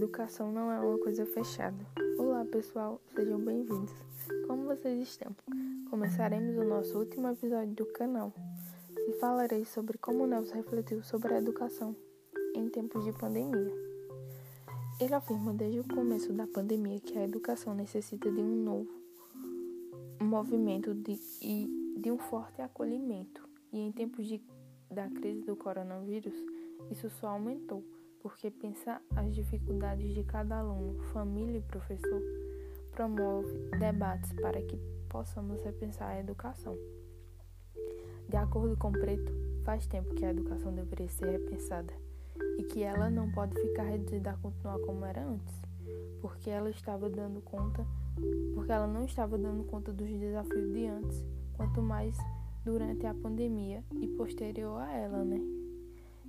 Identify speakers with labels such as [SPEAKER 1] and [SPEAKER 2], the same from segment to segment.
[SPEAKER 1] educação não é uma coisa fechada. Olá, pessoal, sejam bem-vindos. Como vocês estão? Começaremos o nosso último episódio do canal e falarei sobre como Nelson refletiu sobre a educação em tempos de pandemia. Ele afirma desde o começo da pandemia que a educação necessita de um novo movimento de, e de um forte acolhimento, e em tempos de, da crise do coronavírus, isso só aumentou porque pensar as dificuldades de cada aluno, família e professor promove debates para que possamos repensar a educação. De acordo com Preto, faz tempo que a educação deveria ser repensada e que ela não pode ficar reduzida a continuar como era antes, porque ela estava dando conta, porque ela não estava dando conta dos desafios de antes, quanto mais durante a pandemia e posterior a ela, né?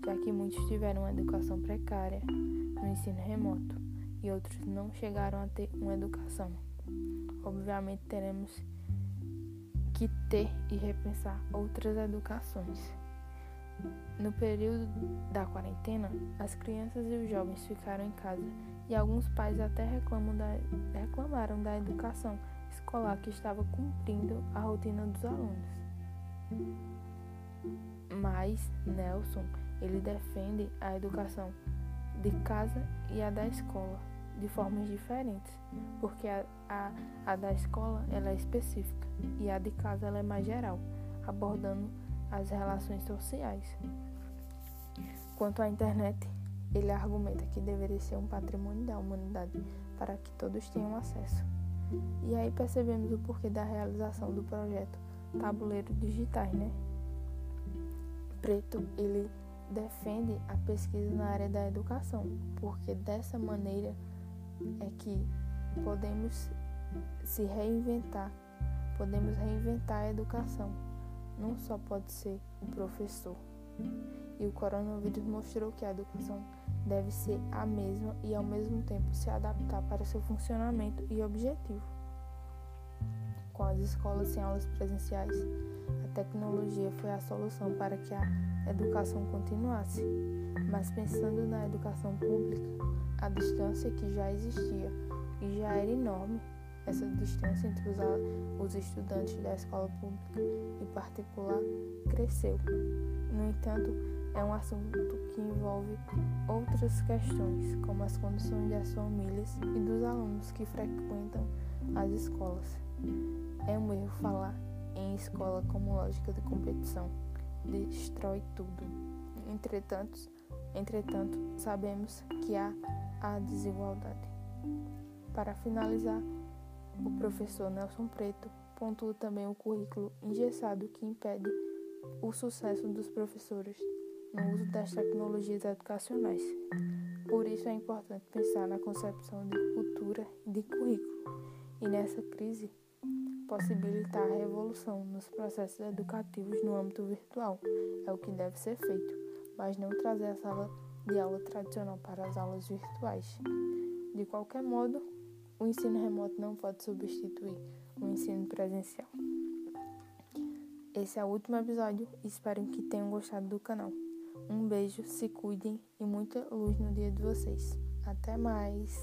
[SPEAKER 1] Já que muitos tiveram uma educação precária no ensino remoto e outros não chegaram a ter uma educação. Obviamente, teremos que ter e repensar outras educações. No período da quarentena, as crianças e os jovens ficaram em casa e alguns pais até da, reclamaram da educação escolar que estava cumprindo a rotina dos alunos. Mas Nelson ele defende a educação de casa e a da escola de formas diferentes, porque a, a, a da escola ela é específica e a de casa ela é mais geral, abordando as relações sociais. Quanto à internet, ele argumenta que deveria ser um patrimônio da humanidade para que todos tenham acesso. E aí percebemos o porquê da realização do projeto Tabuleiro Digitais, né? Preto, ele defende a pesquisa na área da educação, porque dessa maneira é que podemos se reinventar, podemos reinventar a educação. Não só pode ser o professor. E o coronavírus mostrou que a educação deve ser a mesma e ao mesmo tempo se adaptar para seu funcionamento e objetivo. Com as escolas sem aulas presenciais, a tecnologia foi a solução para que a educação continuasse, mas pensando na educação pública, a distância que já existia e já era enorme, essa distância entre os, os estudantes da escola pública e particular cresceu. No entanto, é um assunto que envolve outras questões, como as condições das famílias e dos alunos que frequentam as escolas. É um erro falar em escola como lógica de competição destrói tudo. Entretanto, entretanto, sabemos que há a desigualdade. Para finalizar, o professor Nelson Preto pontua também o currículo engessado que impede o sucesso dos professores no uso das tecnologias educacionais. Por isso é importante pensar na concepção de cultura e de currículo. E nessa crise, possibilitar a revolução nos processos educativos no âmbito virtual. É o que deve ser feito, mas não trazer a sala de aula tradicional para as aulas virtuais. De qualquer modo, o ensino remoto não pode substituir o ensino presencial. Esse é o último episódio espero que tenham gostado do canal. Um beijo, se cuidem e muita luz no dia de vocês. Até mais!